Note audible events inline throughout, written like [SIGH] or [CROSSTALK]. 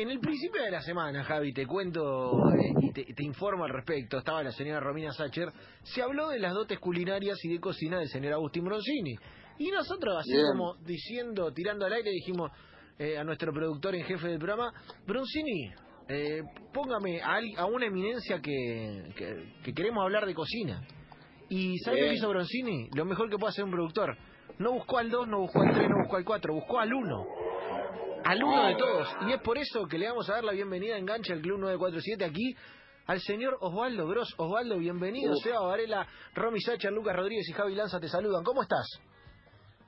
En el principio de la semana, Javi, te cuento eh, y te, te informo al respecto, estaba la señora Romina Sacher, se habló de las dotes culinarias y de cocina del señor Agustín Broncini. Y nosotros, así Bien. como diciendo, tirando al aire, dijimos eh, a nuestro productor en jefe del programa, Broncini, eh, póngame a, a una eminencia que, que, que queremos hablar de cocina. ¿Y sabe Bien. lo que hizo Broncini? Lo mejor que puede hacer un productor. No buscó al 2, no buscó al 3, no buscó al 4, buscó al 1 al uno de todos. Y es por eso que le vamos a dar la bienvenida a Engancha al Club 947 aquí al señor Osvaldo Bros. Osvaldo, bienvenido. Seba Varela, Romy Sacher, Lucas Rodríguez y Javi Lanza te saludan. ¿Cómo estás?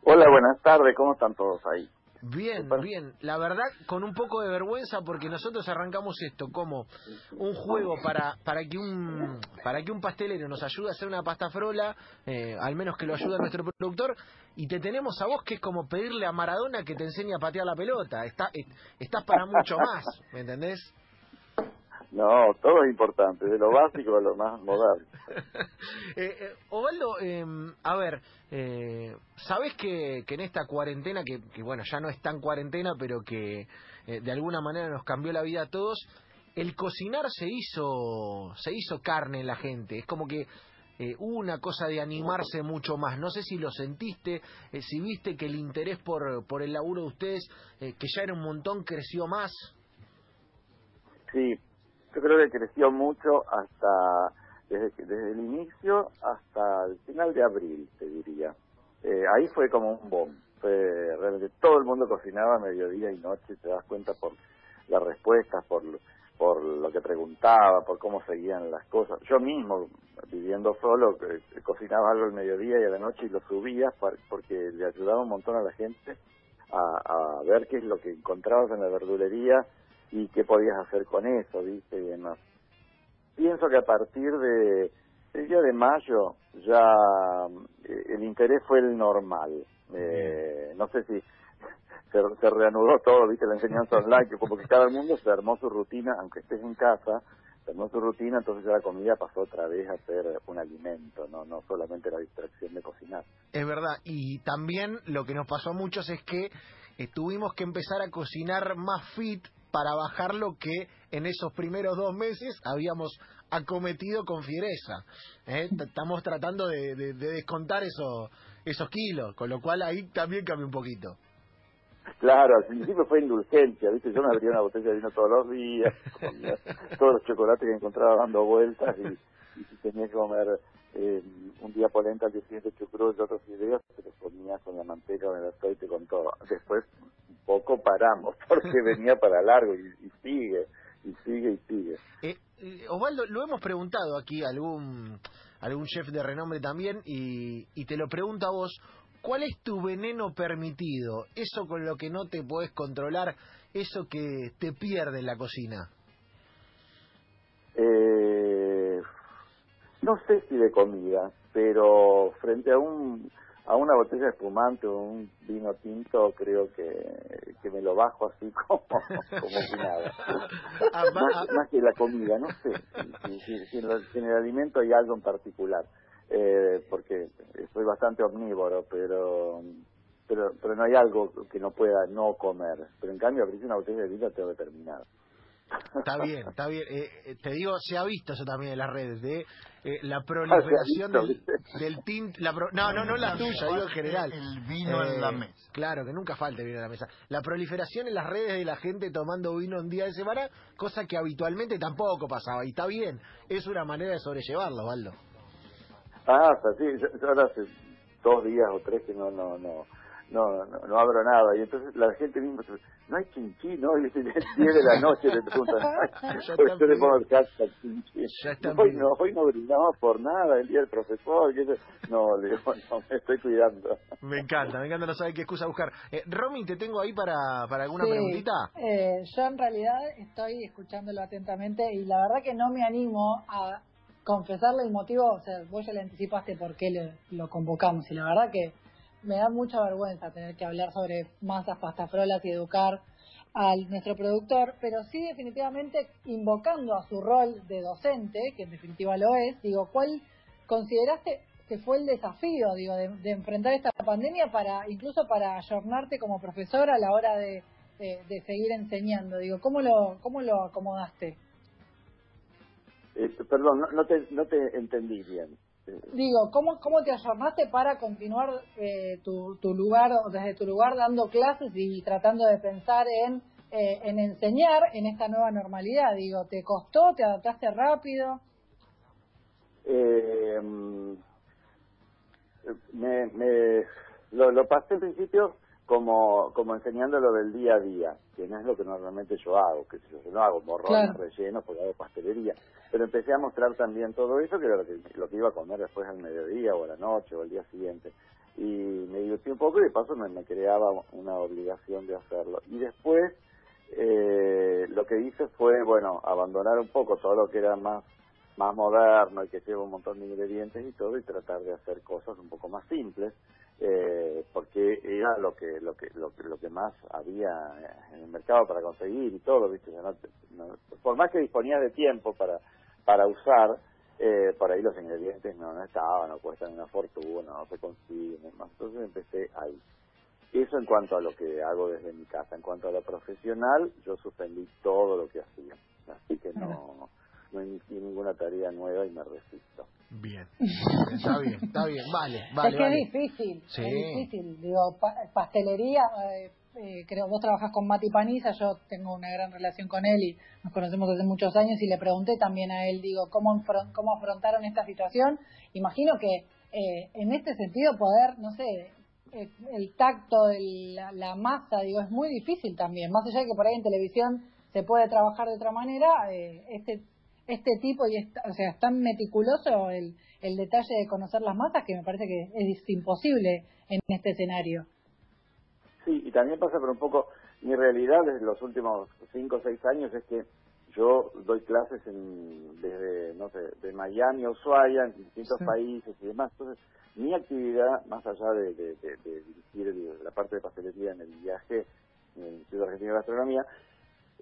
Hola, buenas tardes, ¿cómo están todos ahí? Bien, bien. La verdad, con un poco de vergüenza porque nosotros arrancamos esto como un juego para para que un para que un pastelero nos ayude a hacer una pasta frola, eh, al menos que lo ayude nuestro productor, y te tenemos a vos que es como pedirle a Maradona que te enseñe a patear la pelota. Está, eh, estás para mucho más, ¿me entendés? No, todo es importante, de lo básico a lo más moderno. [LAUGHS] eh, eh, Osvaldo, eh, a ver, eh, ¿sabés que, que en esta cuarentena, que, que, bueno, ya no es tan cuarentena, pero que eh, de alguna manera nos cambió la vida a todos, el cocinar se hizo, se hizo carne en la gente? Es como que eh, hubo una cosa de animarse mucho más. No sé si lo sentiste, si viste que el interés por, por el laburo de ustedes, que ya era un montón, creció más. Sí, yo creo que creció mucho hasta, desde, desde el inicio hasta el final de abril, te diría. Eh, ahí fue como un boom. Fue realmente todo el mundo cocinaba mediodía y noche, te das cuenta por las respuestas, por, por lo que preguntaba, por cómo seguían las cosas. Yo mismo, viviendo solo, eh, cocinaba algo al mediodía y a la noche y lo subía porque le ayudaba un montón a la gente a ver qué es lo que encontrabas en la verdulería y qué podías hacer con eso, ¿viste? Y demás. Pienso que a partir de el día de mayo ya eh, el interés fue el normal. Eh, no sé si [LAUGHS] se, se reanudó todo, ¿viste? La enseñanza online, que como que cada mundo se armó su rutina, aunque estés en casa, se armó su rutina, entonces ya la comida pasó otra vez a ser un alimento, no, no solamente la distracción de cocinar. Es verdad, y también lo que nos pasó a muchos es que eh, tuvimos que empezar a cocinar más fit para bajar lo que en esos primeros dos meses habíamos acometido con fiereza. ¿eh? Estamos tratando de, de- de descontar eso, esos kilos, con lo cual ahí también cambia un poquito. Claro, al principio fue indulgencia, ¿viste? Yo me abría una botella de vino todos los días, comía todos los chocolates que encontraba dando vueltas y, si tenía que comer eh, un día polenta, al día siguiente chucrut y otros fideos, se los comía con la manteca, con el aceite, con todo. Después paramos, [LAUGHS] porque [LAUGHS] venía para largo y, y sigue, y sigue, y sigue. Eh, eh, Osvaldo, lo hemos preguntado aquí a algún, algún chef de renombre también y, y te lo pregunto a vos, ¿cuál es tu veneno permitido? Eso con lo que no te podés controlar, eso que te pierde en la cocina. Eh, no sé si de comida, pero frente a un a una botella de espumante o un vino tinto creo que, que me lo bajo así [LAUGHS] como, como si nada. Ah, Más, ah, más que la comida, no sé si, si- si en, el, si en el alimento hay algo en particular, eh, porque soy bastante omnívoro, pero pero pero no hay algo que no pueda no comer. Pero en cambio, abrirse una botella de vino tengo que terminar. Está bien, está bien. Eh, eh, te digo, se ha visto eso también en las redes, de eh, la [LAUGHS] proliferación Ah, del, del tint... La pro- no, no, no la tuya, digo en general. El vino en Eh, la mesa. Claro, que nunca falte vino en la mesa. La proliferación en las redes de la gente tomando vino un día de semana, cosa que habitualmente tampoco pasaba. Y está bien, es una manera de sobrellevarlo, Valdo. Ah, o sea, sí, yo, yo ahora hace dos días o tres que no, no, no, no, no, no abro nada. Y entonces la gente misma, dice, no hay chinchín, ¿no? Y dice, el 10 de la noche le preguntan, [LAUGHS] están yo le pongo el hashtag están Hoy no, hoy no brindamos por nada, el día del profesor. que eso- No, le digo, no, me estoy cuidando. [LAUGHS] Me encanta, me encanta no saber qué excusa buscar. Eh, Romy, ¿te tengo ahí para, para alguna Sí, preguntita? eh, yo en realidad estoy escuchándolo atentamente y la verdad que no me animo a confesarle el motivo, o sea, vos ya le anticipaste por qué lo, lo convocamos y la verdad que me da mucha vergüenza tener que hablar sobre masas, pastafrolas y educar a nuestro productor, pero sí definitivamente invocando a su rol de docente, que en definitiva lo es, digo, ¿cuál consideraste que fue el desafío, digo, de, enfrentar esta pandemia para, incluso para ayornarte como profesor a la hora de de, seguir enseñando? Digo, ¿cómo lo, cómo lo acomodaste? Eh, perdón, no, te, no te entendí bien. Digo, ¿cómo, cómo te ayornaste para continuar eh, tu, tu lugar, desde tu lugar dando clases y tratando de pensar en, eh, en enseñar en esta nueva normalidad? Digo, ¿te costó? ¿Te adaptaste rápido? Eh, me, me lo, lo pasé en principio como, como enseñando lo del día a día, que no es lo que normalmente yo hago, que yo no hago morrones rellenos porque hago pastelería, pero empecé a mostrar también todo eso, que era lo que, lo que iba a comer después al mediodía o a la noche o al día siguiente. Y me divertí un poco y de paso me, me creaba una obligación de hacerlo. Y después eh, lo que hice fue, bueno, abandonar un poco todo lo que era más más moderno y que lleva un montón de ingredientes y todo y tratar de hacer cosas un poco más simples eh, porque era lo que lo que lo que lo que más había en el mercado para conseguir y todo viste por más que disponía de tiempo para para usar eh, por ahí los ingredientes no, no estaban no cuestan una fortuna no se consiguen más entonces empecé ahí. Eso en cuanto a lo que hago desde mi casa. En cuanto a lo profesional yo suspendí todo lo que hacía. Así que no no inicié ninguna tarea nueva y me resisto. Bien, está bien, está bien, vale, vale. Es que es difícil, es difícil. Digo, pastelería, eh, eh, creo, vos trabajás con Mati Paniza, yo tengo una gran relación con él y nos conocemos hace muchos años y le pregunté también a él, digo, cómo, cómo afrontaron esta situación. Imagino que eh, en este sentido poder, no sé, el tacto, el, la, la, masa, digo, es muy difícil también. Más allá de que por ahí en televisión se puede trabajar de otra manera, este este tipo y o sea, es tan meticuloso el, el detalle de conocer las masas que me parece que es imposible en este escenario. Sí, y también pasa por un poco, mi realidad desde los últimos cinco o seis años es que yo doy clases en, desde, no sé, de Miami a Ushuaia, en distintos países y demás. Entonces, mi actividad, más allá de, de, de dirigir la parte de pastelería en el viaje en el Instituto Argentino de Gastronomía,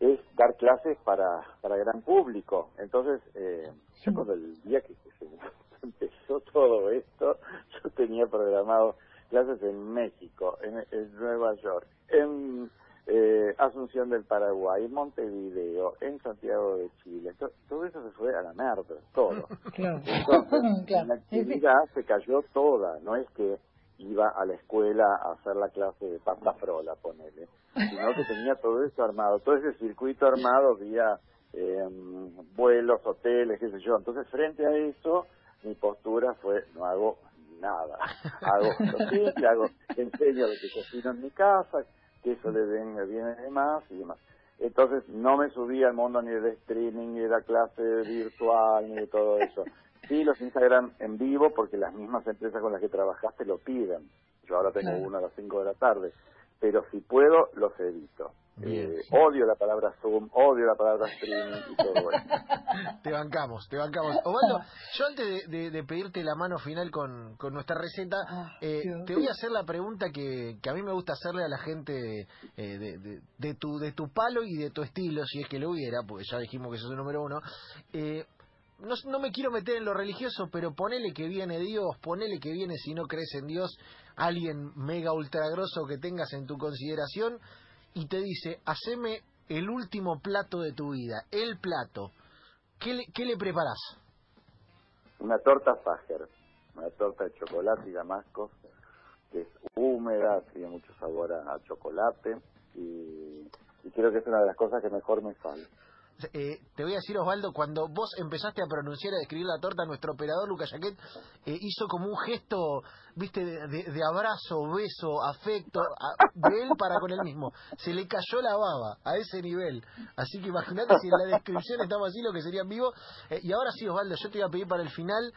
es dar clases para, para gran público. Entonces, eh, yo cuando el día que se [LAUGHS] empezó todo esto, yo tenía programado clases en México, en, Nueva York, en eh, Asunción del Paraguay, en Montevideo, en Santiago de Chile. Todo, eso se fue a la merda, todo. [LAUGHS] Entonces, [LAUGHS] la actividad se cayó toda, no es que iba a la escuela a hacer la clase de pasta frola, ponele, sino que tenía todo eso armado, todo ese circuito armado vía eh, vuelos, hoteles, qué sé yo. Entonces, frente a eso, mi postura fue, no hago nada. Hago lo simple, [LAUGHS] hago, enseño de que cocino en mi casa, que eso le venga viene de más y demás. Entonces, no me subí al mundo ni de streaming, ni de la clase virtual, ni de todo eso sí los Instagram en vivo porque las mismas empresas con las que trabajaste lo piden. Yo ahora tengo uno a las 5 de la tarde, pero si puedo, los evito. Eh, odio la palabra Zoom, odio la palabra streaming y todo eso. [LAUGHS] te bancamos, te bancamos. Osvaldo, yo antes de, pedirte la mano final con, con nuestra receta, ah, eh, te voy a hacer la pregunta que, que a mí me gusta hacerle a la gente eh, de, de, tu, de tu palo y de tu estilo, si es que lo hubiera, porque ya dijimos que sos el número uno. No, me quiero meter en lo religioso, pero ponele que viene Dios, ponele que viene si no crees en Dios, alguien mega ultra grosso que tengas en tu consideración y te dice, haceme el último plato de tu vida, el plato. ¿Qué le, qué le preparás? Una torta Fager, una torta de chocolate y damasco, que es húmeda, tiene mucho sabor a, chocolate y, y creo que es una de las cosas que mejor me sale. Eh, te voy a decir, Osvaldo, cuando vos empezaste a pronunciar, a describir la torta, nuestro operador Lucas Jaquet eh, hizo como un gesto, viste, de, abrazo, beso, afecto, de él para con él mismo. Se le cayó la baba a ese nivel. Así que imagínate si en la descripción estamos así, lo que sería en vivo. Eh, y ahora sí, Osvaldo, yo te iba a pedir para el final.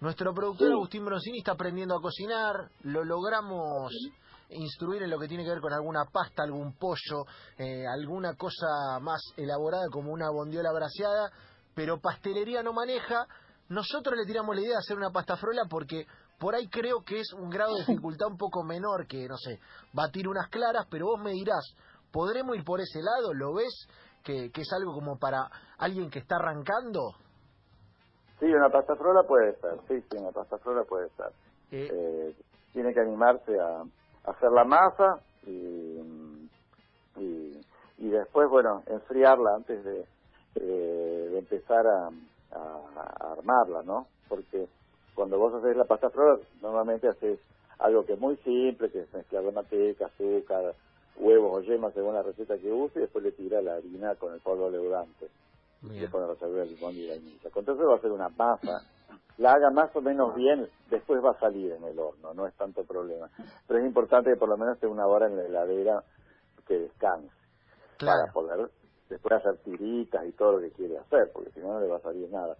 Nuestro productor Agustín Broncini está aprendiendo a cocinar, lo logramos instruir en lo que tiene que ver con alguna pasta, algún pollo, eh, alguna cosa más elaborada como una bondiola braseada, pero pastelería no maneja. Nosotros le tiramos la idea de hacer una pasta frola porque por ahí creo que es un grado de dificultad un poco menor que, no sé, batir unas claras, pero vos me dirás, ¿podremos ir por ese lado? ¿Lo ves? Que, que es algo como para alguien que está arrancando. Sí, una pasta frola puede ser, sí, sí, una pasta frola puede ser. Eh, eh, tiene que animarse a, hacer la masa y, y, y después, bueno, enfriarla antes de, eh, de empezar a, a, armarla, ¿no? Porque cuando vos haces la pasta flor, normalmente haces algo que es muy simple, que es mezclar la manteca, azúcar, huevos o yemas según la receta que use, y después le tira la harina con el polvo leudante. Y le pone la el limón y la vainilla. Entonces va a ser una masa. La haga más o menos bien, después va a salir en el horno, no es tanto problema. Pero es importante que por lo menos esté una hora en la heladera que descanse. Para poder después hacer tiritas y todo lo que quiere hacer, porque si no, no le va a salir nada.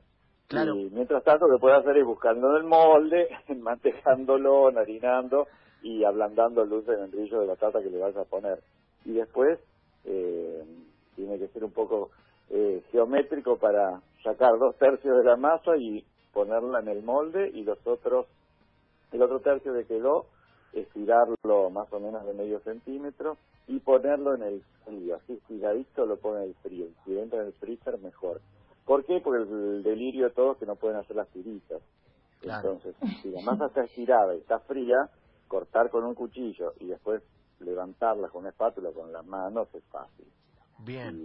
Y mientras tanto, lo que puede hacer es buscando en el molde, [LAUGHS] mantejándolo, narinando y ablandando el dulce de membrillo de batata que le vas a poner. Y después eh, tiene que ser un poco eh, geométrico para sacar dos tercios de la masa y ponerla en el molde y los otros, el otro tercio de quedó, estirarlo más o menos de medio centímetro y ponerlo en el frío. Así estiradito lo pone en el frío. Si entra en el freezer, mejor. ¿Por qué? Porque el delirio de todos que no pueden hacer las tiritas. Entonces, si la masa está estirada y está fría, cortar con un cuchillo y después levantarla con una espátula con las manos es fácil. Bien.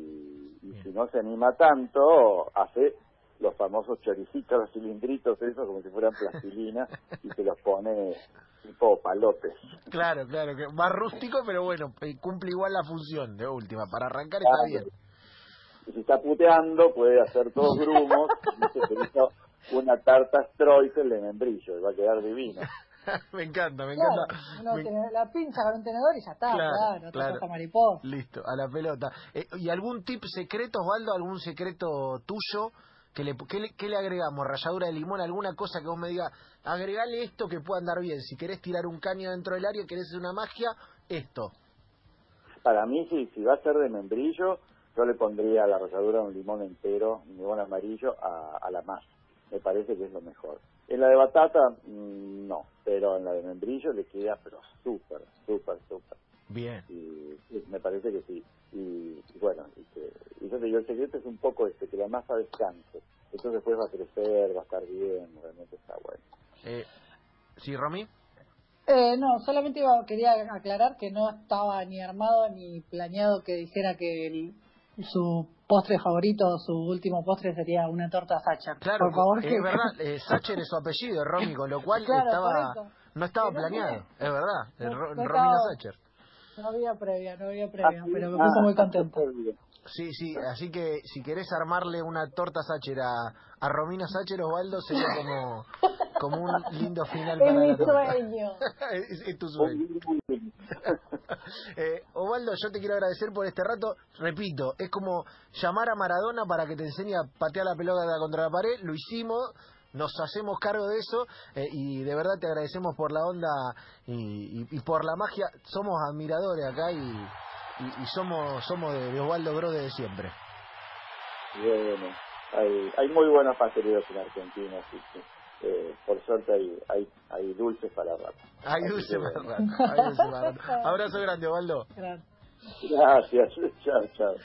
Y, si no se anima tanto, hace los famosos choricitos, los cilindritos, eso como si fueran plastilina y se los pone tipo palotes. Claro, claro, que más rústico, pero bueno, cumple igual la función de última. Para arrancar está bien. Y si está puteando, puede hacer todos [LAUGHS] grumos y se hizo una tarta Streusel de membrillo, y va a quedar divino. [LAUGHS] me encanta, me encanta. La pinza con un tenedor y ya está, claro, claro, mariposa. Listo, a la pelota. Eh, ¿Y algún tip secreto, Osvaldo? ¿Algún secreto tuyo? Que le, ¿qué, le, agregamos? ¿Ralladura de limón? ¿Alguna cosa que vos me digas? Agregale esto que pueda andar bien. Si querés tirar un caño dentro del área, querés hacer una magia, esto. Para mí, sí, si va a ser de membrillo, yo le pondría la ralladura de un limón entero, un limón amarillo, a, a la masa. Me parece que es lo mejor. En la de batata, mm, no, pero en la de membrillo le queda pero súper, súper, súper. Bien. Y, me parece que sí. Y, y digo, el secreto es un poco este, que la masa descanse. Entonces después va a crecer, va a estar bien, realmente está bueno. Eh, ¿Sí, Romy? Eh, no, solamente iba, quería aclarar que no estaba ni armado ni planeado que dijera que su postre favorito, su último postre sería una torta Sacher. Claro, Por favor, es verdad, [LAUGHS] eh, Sacher es su apellido, Romy, con lo cual estaba, no estaba planeado, es verdad, Romina Sacher. No había previa, no había previa, pero me puse muy contento. Sí, sí, así que si querés armarle una torta Sacher a, a Romina Sacher, Osvaldo, sería como, como un lindo final para mi sueño. [LAUGHS] es, tu sueño. [LAUGHS] eh, Osvaldo, yo te quiero agradecer por este rato. Repito, es como llamar a Maradona para que te enseñe a patear la pelota contra la pared. Lo hicimos, nos hacemos cargo de eso eh, y de verdad te agradecemos por la onda y, y, por la magia. Somos admiradores acá y, y, somos somos de, Osvaldo Grode de siempre. Bueno, hay, hay muy buenas pasteleros en Argentina, así que eh, por suerte hay, hay, hay dulces para rato. Hay dulces para rato. Abrazo grande, Osvaldo. Gracias. Chao, chao.